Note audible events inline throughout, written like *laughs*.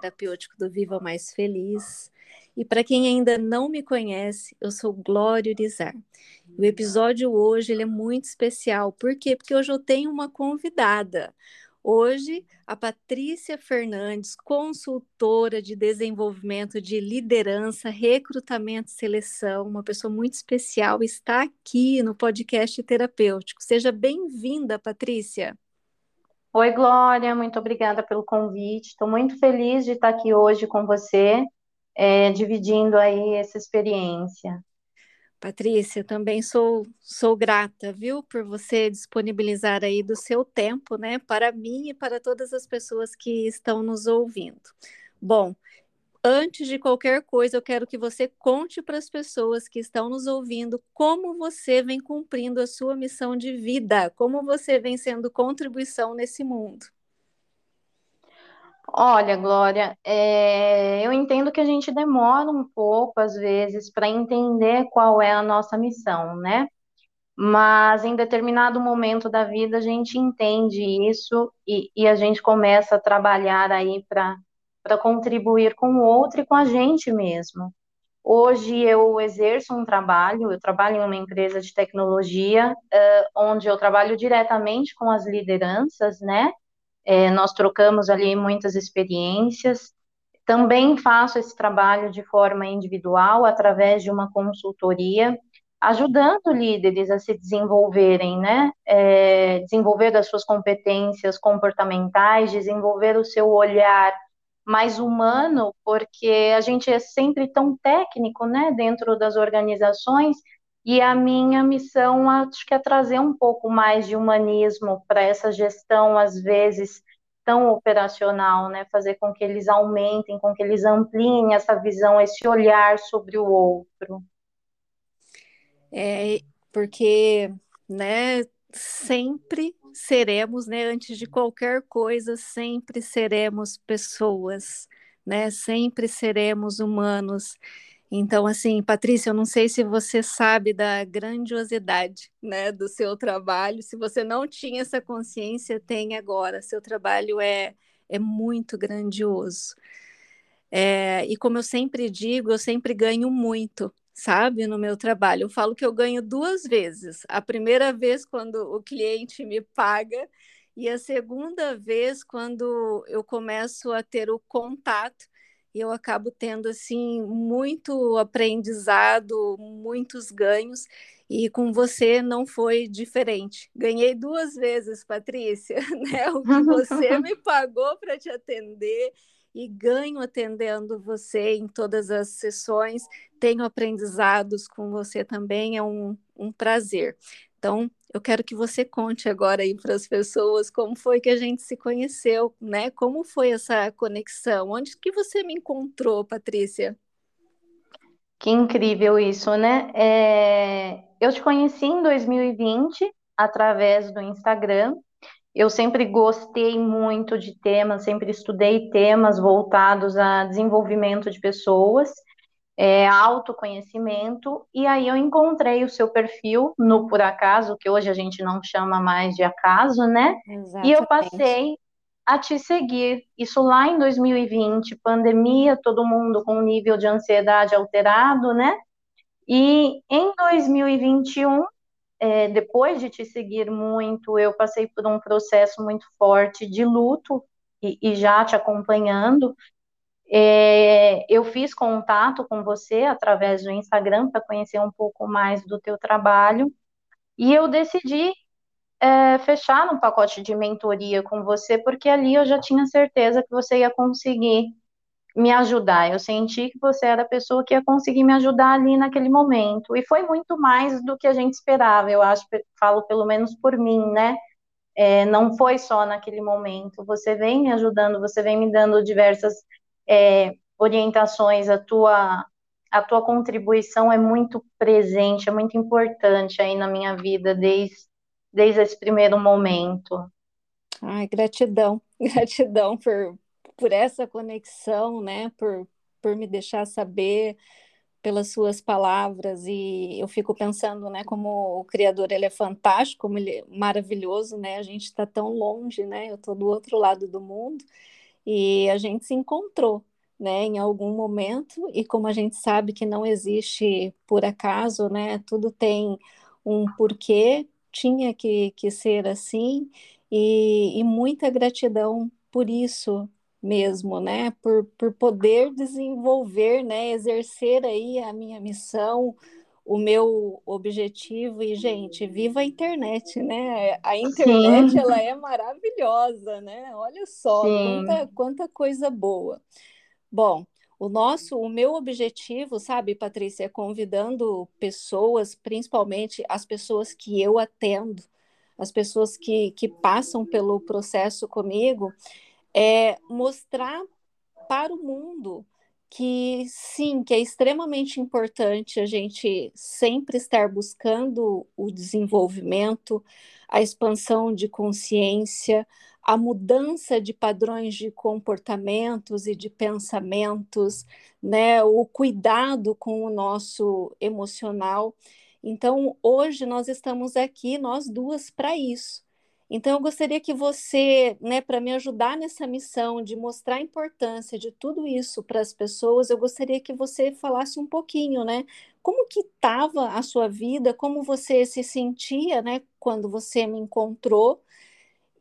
terapêutico do Viva Mais Feliz. E para quem ainda não me conhece, eu sou Glória Urizar. O episódio hoje ele é muito especial. Por quê? Porque hoje eu tenho uma convidada. Hoje, a Patrícia Fernandes, consultora de desenvolvimento de liderança, recrutamento e seleção, uma pessoa muito especial, está aqui no podcast terapêutico. Seja bem-vinda, Patrícia. Oi, Glória, muito obrigada pelo convite. Estou muito feliz de estar aqui hoje com você, é, dividindo aí essa experiência. Patrícia, também sou, sou grata, viu, por você disponibilizar aí do seu tempo, né, para mim e para todas as pessoas que estão nos ouvindo. Bom, antes de qualquer coisa, eu quero que você conte para as pessoas que estão nos ouvindo como você vem cumprindo a sua missão de vida, como você vem sendo contribuição nesse mundo. Olha, Glória, é, eu entendo que a gente demora um pouco, às vezes, para entender qual é a nossa missão, né? Mas em determinado momento da vida a gente entende isso e, e a gente começa a trabalhar aí para contribuir com o outro e com a gente mesmo. Hoje eu exerço um trabalho, eu trabalho em uma empresa de tecnologia, uh, onde eu trabalho diretamente com as lideranças, né? É, nós trocamos ali muitas experiências. Também faço esse trabalho de forma individual, através de uma consultoria, ajudando líderes a se desenvolverem, né? É, desenvolver as suas competências comportamentais, desenvolver o seu olhar mais humano, porque a gente é sempre tão técnico, né, dentro das organizações, e a minha missão, acho que é trazer um pouco mais de humanismo para essa gestão, às vezes, tão operacional, né? Fazer com que eles aumentem, com que eles ampliem essa visão, esse olhar sobre o outro. É, porque, né, sempre seremos, né, antes de qualquer coisa, sempre seremos pessoas, né? Sempre seremos humanos. Então, assim, Patrícia, eu não sei se você sabe da grandiosidade, né, do seu trabalho. Se você não tinha essa consciência, tem agora. Seu trabalho é, é muito grandioso. É, e como eu sempre digo, eu sempre ganho muito, sabe, no meu trabalho. Eu falo que eu ganho duas vezes. A primeira vez quando o cliente me paga e a segunda vez quando eu começo a ter o contato e eu acabo tendo assim muito aprendizado, muitos ganhos, e com você não foi diferente. Ganhei duas vezes, Patrícia, *laughs* né? O que você *laughs* me pagou para te atender e ganho atendendo você em todas as sessões. Tenho aprendizados com você também, é um, um prazer. Então, eu quero que você conte agora aí para as pessoas como foi que a gente se conheceu, né? Como foi essa conexão? Onde que você me encontrou, Patrícia? Que incrível isso, né? É... Eu te conheci em 2020 através do Instagram. Eu sempre gostei muito de temas, sempre estudei temas voltados a desenvolvimento de pessoas é, autoconhecimento, e aí eu encontrei o seu perfil no Por Acaso, que hoje a gente não chama mais de acaso, né? Exatamente. E eu passei a te seguir. Isso lá em 2020, pandemia, todo mundo com um nível de ansiedade alterado, né? E em 2021, é, depois de te seguir muito, eu passei por um processo muito forte de luto e, e já te acompanhando. É, eu fiz contato com você através do Instagram para conhecer um pouco mais do teu trabalho e eu decidi é, fechar um pacote de mentoria com você porque ali eu já tinha certeza que você ia conseguir me ajudar. Eu senti que você era a pessoa que ia conseguir me ajudar ali naquele momento e foi muito mais do que a gente esperava. Eu acho, falo pelo menos por mim, né? É, não foi só naquele momento. Você vem me ajudando, você vem me dando diversas é, orientações, a tua, a tua contribuição é muito presente, é muito importante aí na minha vida desde, desde esse primeiro momento. Ai, gratidão, *laughs* gratidão por, por essa conexão, né? Por, por me deixar saber pelas suas palavras e eu fico pensando, né, como o criador ele é fantástico, como ele é maravilhoso, né? A gente está tão longe, né? Eu estou do outro lado do mundo e a gente se encontrou, né, em algum momento, e como a gente sabe que não existe por acaso, né, tudo tem um porquê, tinha que, que ser assim, e, e muita gratidão por isso mesmo, né, por, por poder desenvolver, né, exercer aí a minha missão, o meu objetivo e gente, viva a internet, né? A internet Sim. ela é maravilhosa, né? Olha só quanta, quanta coisa boa. Bom, o nosso, o meu objetivo, sabe, Patrícia, é convidando pessoas, principalmente as pessoas que eu atendo, as pessoas que, que passam pelo processo comigo, é mostrar para o mundo que sim, que é extremamente importante a gente sempre estar buscando o desenvolvimento, a expansão de consciência, a mudança de padrões de comportamentos e de pensamentos, né, o cuidado com o nosso emocional. Então, hoje nós estamos aqui, nós duas, para isso então, eu gostaria que você, né, para me ajudar nessa missão de mostrar a importância de tudo isso para as pessoas, eu gostaria que você falasse um pouquinho, né? Como que estava a sua vida, como você se sentia, né, quando você me encontrou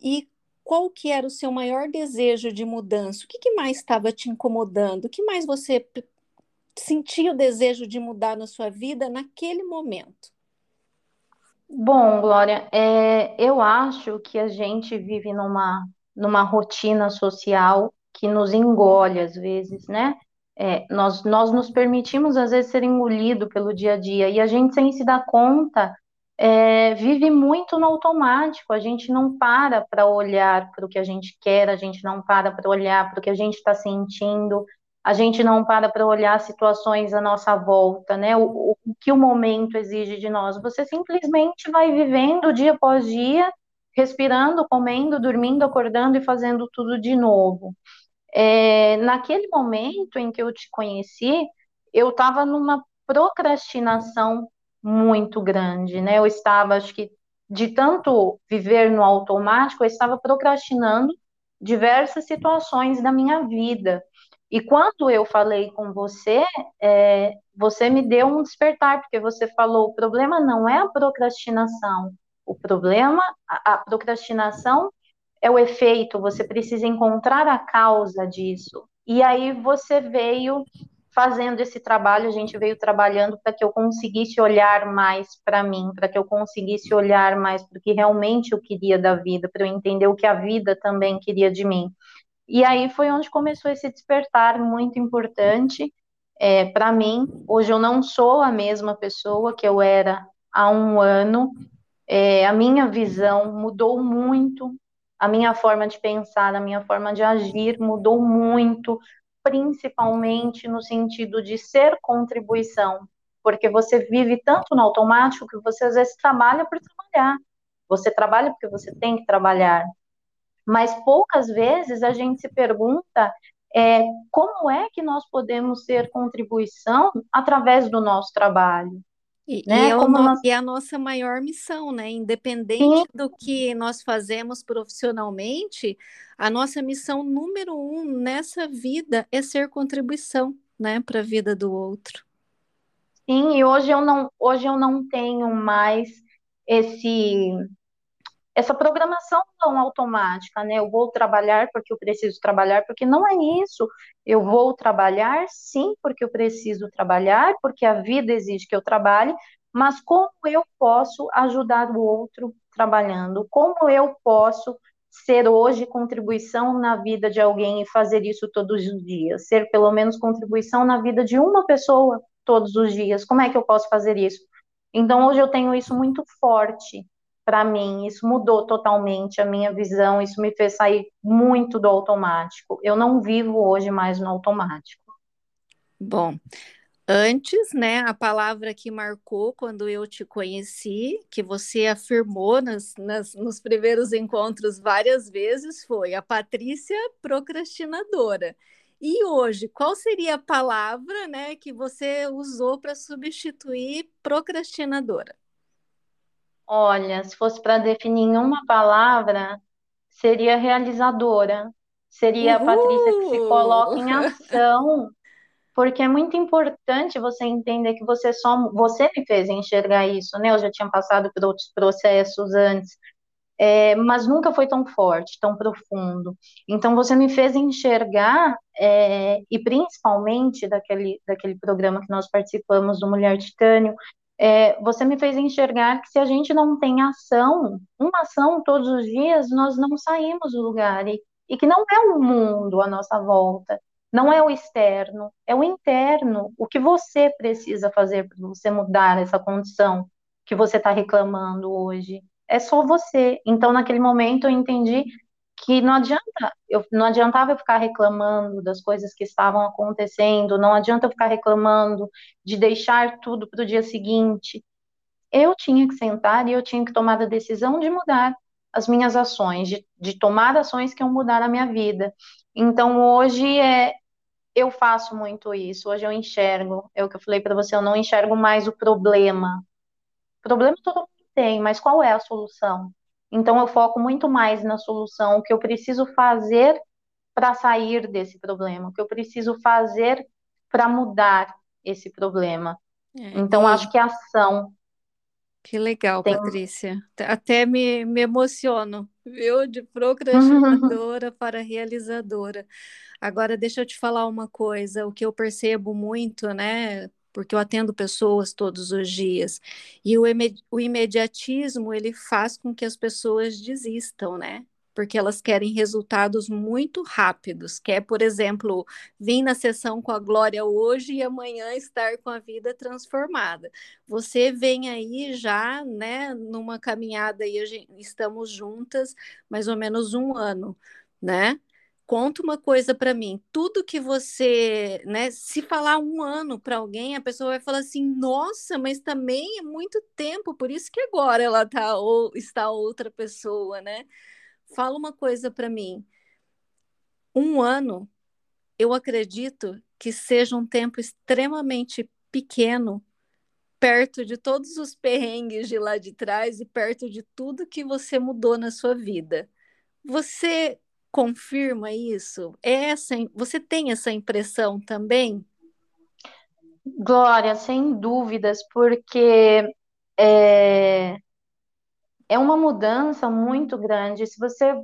e qual que era o seu maior desejo de mudança? O que, que mais estava te incomodando? O que mais você sentia o desejo de mudar na sua vida naquele momento? Bom, Glória, é, eu acho que a gente vive numa, numa rotina social que nos engole às vezes, né? É, nós, nós nos permitimos às vezes ser engolido pelo dia a dia e a gente sem se dar conta é, vive muito no automático. A gente não para para olhar para o que a gente quer, a gente não para para olhar para o que a gente está sentindo, a gente não para para olhar situações à nossa volta, né? O, o, que o momento exige de nós. Você simplesmente vai vivendo dia após dia, respirando, comendo, dormindo, acordando e fazendo tudo de novo. É, naquele momento em que eu te conheci, eu estava numa procrastinação muito grande, né? Eu estava, acho que, de tanto viver no automático, eu estava procrastinando diversas situações da minha vida. E quando eu falei com você, é, você me deu um despertar, porque você falou: o problema não é a procrastinação, o problema, a, a procrastinação é o efeito, você precisa encontrar a causa disso. E aí você veio fazendo esse trabalho, a gente veio trabalhando para que eu conseguisse olhar mais para mim, para que eu conseguisse olhar mais para o que realmente eu queria da vida, para eu entender o que a vida também queria de mim. E aí foi onde começou esse despertar muito importante é, para mim. Hoje eu não sou a mesma pessoa que eu era há um ano. É, a minha visão mudou muito, a minha forma de pensar, a minha forma de agir mudou muito, principalmente no sentido de ser contribuição, porque você vive tanto no automático que você às vezes trabalha por trabalhar. Você trabalha porque você tem que trabalhar mas poucas vezes a gente se pergunta é, como é que nós podemos ser contribuição através do nosso trabalho. E, né? e, é, nós... e é a nossa maior missão, né? Independente Sim. do que nós fazemos profissionalmente, a nossa missão número um nessa vida é ser contribuição, né, para a vida do outro. Sim, e hoje eu não, hoje eu não tenho mais esse essa programação tão automática, né? Eu vou trabalhar porque eu preciso trabalhar, porque não é isso. Eu vou trabalhar, sim, porque eu preciso trabalhar, porque a vida exige que eu trabalhe, mas como eu posso ajudar o outro trabalhando? Como eu posso ser hoje contribuição na vida de alguém e fazer isso todos os dias? Ser pelo menos contribuição na vida de uma pessoa todos os dias? Como é que eu posso fazer isso? Então, hoje eu tenho isso muito forte para mim, isso mudou totalmente a minha visão, isso me fez sair muito do automático. Eu não vivo hoje mais no automático. Bom, antes, né, a palavra que marcou quando eu te conheci, que você afirmou nas, nas, nos primeiros encontros várias vezes, foi a Patrícia procrastinadora. E hoje, qual seria a palavra, né, que você usou para substituir procrastinadora? Olha, se fosse para definir em uma palavra, seria realizadora. seria a Patrícia que se coloca em ação, porque é muito importante você entender que você só você me fez enxergar isso, né? Eu já tinha passado por outros processos antes, é, mas nunca foi tão forte, tão profundo. Então você me fez enxergar, é, e principalmente daquele, daquele programa que nós participamos do Mulher Titânio, é, você me fez enxergar que se a gente não tem ação, uma ação todos os dias, nós não saímos do lugar. E, e que não é o mundo à nossa volta, não é o externo, é o interno. O que você precisa fazer para você mudar essa condição que você está reclamando hoje? É só você. Então, naquele momento, eu entendi que não adianta, eu, não adiantava eu ficar reclamando das coisas que estavam acontecendo, não adianta eu ficar reclamando de deixar tudo para o dia seguinte. Eu tinha que sentar e eu tinha que tomar a decisão de mudar as minhas ações, de, de tomar ações que iam mudar a minha vida. Então hoje é eu faço muito isso. Hoje eu enxergo, é o que eu falei para você, eu não enxergo mais o problema. O problema todo mundo tem, mas qual é a solução? Então, eu foco muito mais na solução, o que eu preciso fazer para sair desse problema, o que eu preciso fazer para mudar esse problema. É, então, e... acho que a ação. Que legal, tem... Patrícia. Até me, me emociono, viu? De procrastinadora *laughs* para realizadora. Agora, deixa eu te falar uma coisa, o que eu percebo muito, né? Porque eu atendo pessoas todos os dias. E o, o imediatismo, ele faz com que as pessoas desistam, né? Porque elas querem resultados muito rápidos. Quer, por exemplo, vir na sessão com a Glória hoje e amanhã estar com a vida transformada. Você vem aí já, né, numa caminhada e estamos juntas mais ou menos um ano, né? Conta uma coisa para mim. Tudo que você, né, se falar um ano para alguém, a pessoa vai falar assim: "Nossa, mas também é muito tempo, por isso que agora ela tá ou está outra pessoa, né?" Fala uma coisa para mim. Um ano, eu acredito que seja um tempo extremamente pequeno perto de todos os perrengues de lá de trás e perto de tudo que você mudou na sua vida. Você confirma isso? É essa, você tem essa impressão também? Glória, sem dúvidas, porque é, é uma mudança muito grande. Se você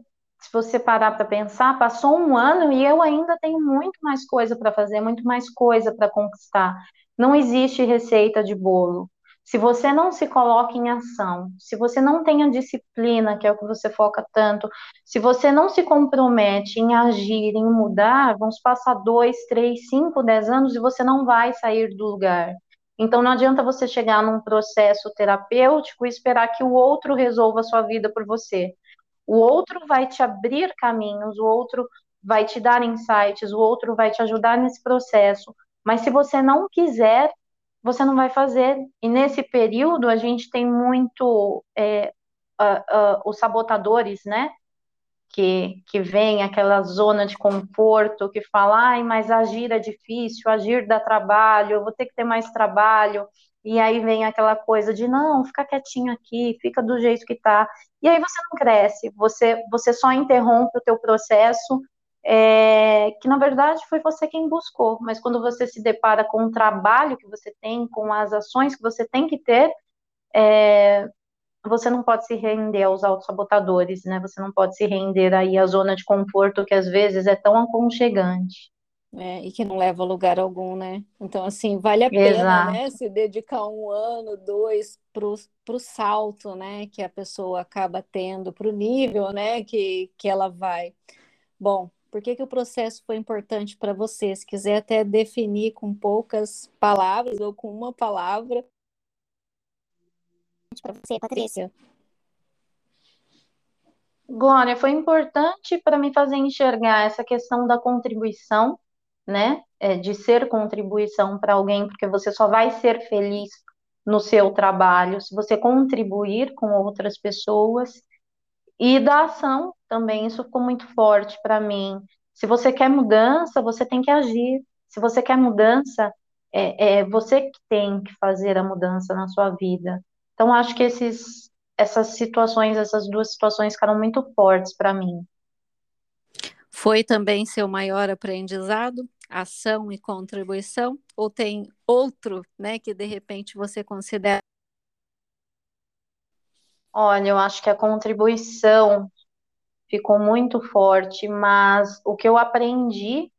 se você parar para pensar, passou um ano e eu ainda tenho muito mais coisa para fazer, muito mais coisa para conquistar. Não existe receita de bolo. Se você não se coloca em ação, se você não tem a disciplina, que é o que você foca tanto, se você não se compromete em agir, em mudar, vamos passar dois, três, cinco, dez anos e você não vai sair do lugar. Então não adianta você chegar num processo terapêutico e esperar que o outro resolva a sua vida por você. O outro vai te abrir caminhos, o outro vai te dar insights, o outro vai te ajudar nesse processo. Mas se você não quiser, você não vai fazer. E nesse período a gente tem muito é, uh, uh, os sabotadores, né? Que, que vem aquela zona de conforto, que fala, ai, mas agir é difícil, agir dá trabalho, eu vou ter que ter mais trabalho. E aí vem aquela coisa de não, fica quietinho aqui, fica do jeito que tá. E aí você não cresce, você, você só interrompe o teu processo é, que na verdade foi você quem buscou, mas quando você se depara com o trabalho que você tem, com as ações que você tem que ter, é, você não pode se render aos autossabotadores, né? Você não pode se render aí à zona de conforto que às vezes é tão aconchegante. É, e que não leva a lugar algum, né? Então, assim, vale a pena, Exato. né? Se dedicar um ano, dois para o salto, né? Que a pessoa acaba tendo, para o nível, né? Que, que ela vai. Bom, por que, que o processo foi importante para você? Se quiser até definir com poucas palavras ou com uma palavra. Para você, Patrícia. Glória, foi importante para me fazer enxergar essa questão da contribuição, né? É, de ser contribuição para alguém, porque você só vai ser feliz no seu trabalho se você contribuir com outras pessoas e da ação também, isso ficou muito forte para mim. Se você quer mudança, você tem que agir. Se você quer mudança, é, é você que tem que fazer a mudança na sua vida. Então, acho que esses, essas situações, essas duas situações ficaram muito fortes para mim. Foi também seu maior aprendizado, ação e contribuição? Ou tem outro, né, que de repente você considera? Olha, eu acho que a contribuição ficou muito forte, mas o que eu aprendi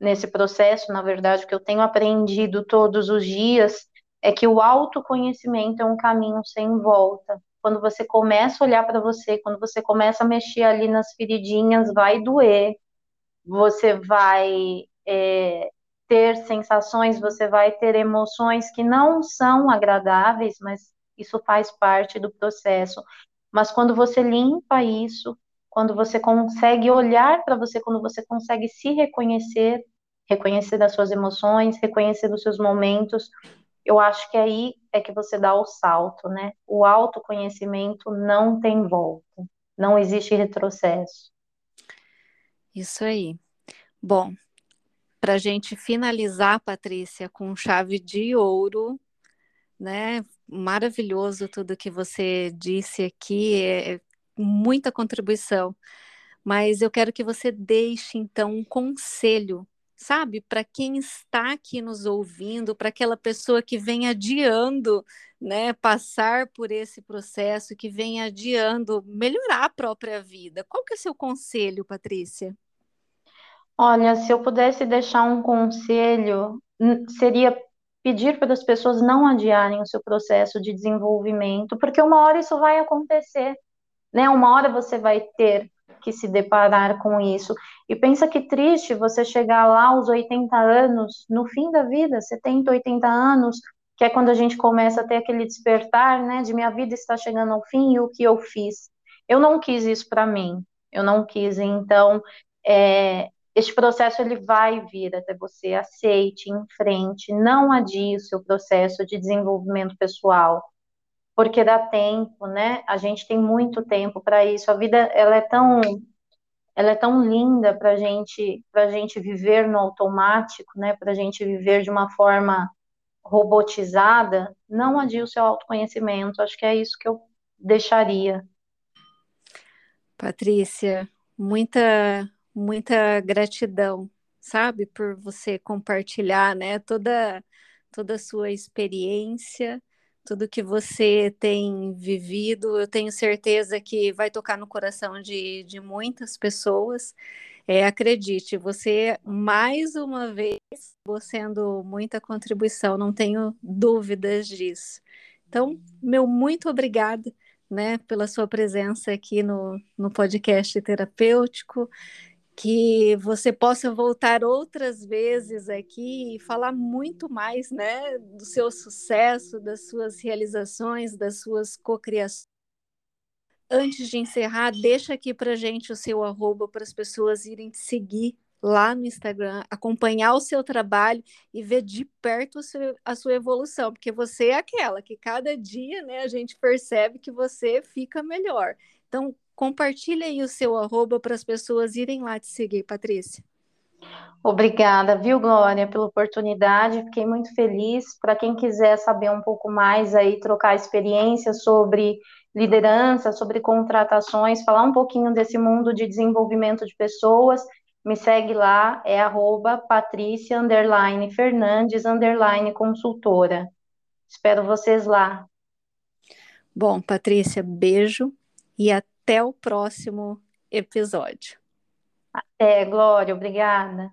nesse processo, na verdade, o que eu tenho aprendido todos os dias, é que o autoconhecimento é um caminho sem volta. Quando você começa a olhar para você, quando você começa a mexer ali nas feridinhas, vai doer, você vai é, ter sensações, você vai ter emoções que não são agradáveis, mas isso faz parte do processo. Mas quando você limpa isso, quando você consegue olhar para você, quando você consegue se reconhecer, reconhecer das suas emoções, reconhecer dos seus momentos, eu acho que aí é que você dá o salto, né? O autoconhecimento não tem volta, não existe retrocesso. Isso aí. Bom, para a gente finalizar, Patrícia, com chave de ouro, né? Maravilhoso tudo que você disse aqui, é muita contribuição. Mas eu quero que você deixe então um conselho sabe, para quem está aqui nos ouvindo, para aquela pessoa que vem adiando, né, passar por esse processo, que vem adiando melhorar a própria vida. Qual que é o seu conselho, Patrícia? Olha, se eu pudesse deixar um conselho, seria pedir para as pessoas não adiarem o seu processo de desenvolvimento, porque uma hora isso vai acontecer, né? Uma hora você vai ter que se deparar com isso. E pensa que triste você chegar lá aos 80 anos, no fim da vida, 70, 80 anos, que é quando a gente começa a ter aquele despertar, né, de minha vida está chegando ao fim e o que eu fiz. Eu não quis isso para mim, eu não quis, então, é, este processo ele vai vir até você, aceite, enfrente, não adie o seu processo de desenvolvimento pessoal porque dá tempo, né? A gente tem muito tempo para isso. A vida ela é tão ela é tão linda para gente para gente viver no automático, né? Para gente viver de uma forma robotizada. Não adie o seu autoconhecimento. Acho que é isso que eu deixaria. Patrícia, muita muita gratidão, sabe, por você compartilhar, né? Toda toda a sua experiência tudo que você tem vivido, eu tenho certeza que vai tocar no coração de, de muitas pessoas. É, acredite, você mais uma vez sendo muita contribuição, não tenho dúvidas disso. Então, meu muito obrigada né, pela sua presença aqui no, no podcast terapêutico que você possa voltar outras vezes aqui e falar muito mais, né, do seu sucesso, das suas realizações, das suas cocriações. Antes de encerrar, deixa aqui para gente o seu arroba para as pessoas irem te seguir lá no Instagram, acompanhar o seu trabalho e ver de perto a sua, evolução, porque você é aquela que cada dia, né, a gente percebe que você fica melhor. Então, Compartilhe aí o seu arroba para as pessoas irem lá te seguir, Patrícia. Obrigada, viu, Glória, pela oportunidade. Fiquei muito feliz. Para quem quiser saber um pouco mais aí, trocar experiência sobre liderança, sobre contratações, falar um pouquinho desse mundo de desenvolvimento de pessoas, me segue lá, é arroba Patrícia Fernandes consultora. Espero vocês lá. Bom, Patrícia, beijo e até até o próximo episódio. Até, Glória, obrigada.